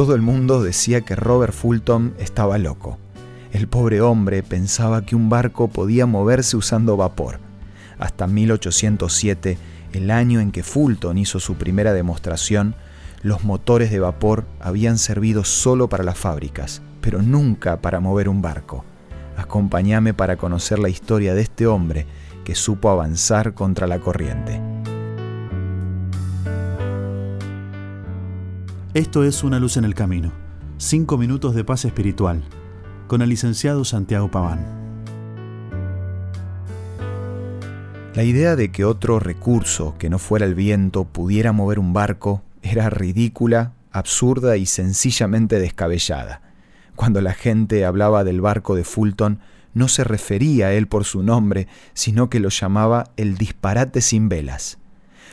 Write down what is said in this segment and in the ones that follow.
Todo el mundo decía que Robert Fulton estaba loco. El pobre hombre pensaba que un barco podía moverse usando vapor. Hasta 1807, el año en que Fulton hizo su primera demostración, los motores de vapor habían servido solo para las fábricas, pero nunca para mover un barco. Acompáñame para conocer la historia de este hombre que supo avanzar contra la corriente. Esto es Una luz en el camino. Cinco minutos de paz espiritual. Con el licenciado Santiago Paván. La idea de que otro recurso que no fuera el viento pudiera mover un barco era ridícula, absurda y sencillamente descabellada. Cuando la gente hablaba del barco de Fulton, no se refería a él por su nombre, sino que lo llamaba el disparate sin velas.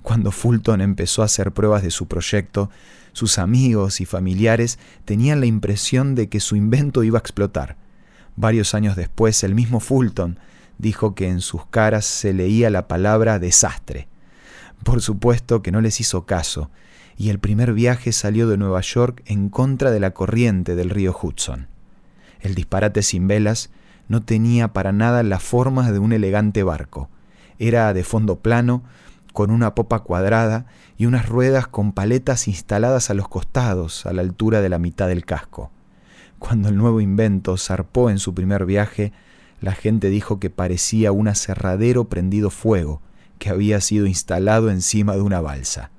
Cuando Fulton empezó a hacer pruebas de su proyecto, sus amigos y familiares tenían la impresión de que su invento iba a explotar. Varios años después, el mismo Fulton dijo que en sus caras se leía la palabra desastre. Por supuesto que no les hizo caso, y el primer viaje salió de Nueva York en contra de la corriente del río Hudson. El disparate sin velas no tenía para nada las formas de un elegante barco. Era de fondo plano, con una popa cuadrada y unas ruedas con paletas instaladas a los costados a la altura de la mitad del casco. Cuando el nuevo invento zarpó en su primer viaje, la gente dijo que parecía un aserradero prendido fuego que había sido instalado encima de una balsa.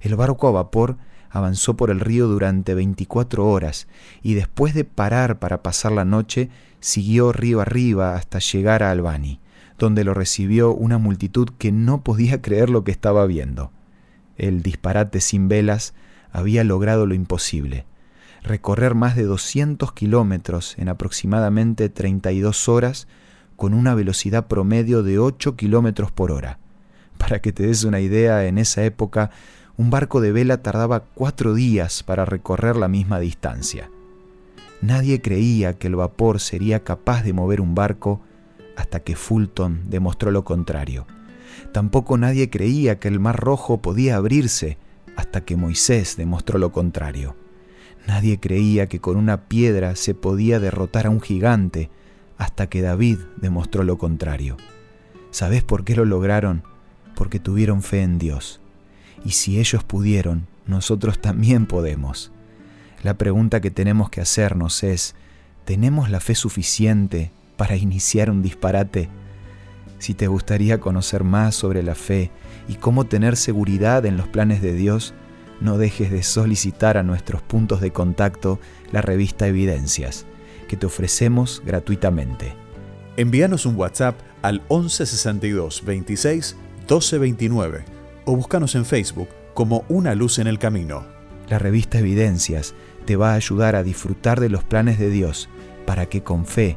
El barco a vapor avanzó por el río durante 24 horas y después de parar para pasar la noche, siguió río arriba hasta llegar a Albany donde lo recibió una multitud que no podía creer lo que estaba viendo. El disparate sin velas había logrado lo imposible, recorrer más de 200 kilómetros en aproximadamente 32 horas con una velocidad promedio de 8 kilómetros por hora. Para que te des una idea, en esa época un barco de vela tardaba cuatro días para recorrer la misma distancia. Nadie creía que el vapor sería capaz de mover un barco hasta que Fulton demostró lo contrario. Tampoco nadie creía que el Mar Rojo podía abrirse hasta que Moisés demostró lo contrario. Nadie creía que con una piedra se podía derrotar a un gigante hasta que David demostró lo contrario. ¿Sabes por qué lo lograron? Porque tuvieron fe en Dios. Y si ellos pudieron, nosotros también podemos. La pregunta que tenemos que hacernos es, ¿tenemos la fe suficiente para iniciar un disparate. Si te gustaría conocer más sobre la fe y cómo tener seguridad en los planes de Dios, no dejes de solicitar a nuestros puntos de contacto la revista Evidencias, que te ofrecemos gratuitamente. Envíanos un WhatsApp al 1162 26 1229 o búscanos en Facebook como Una Luz en el Camino. La revista Evidencias te va a ayudar a disfrutar de los planes de Dios para que con fe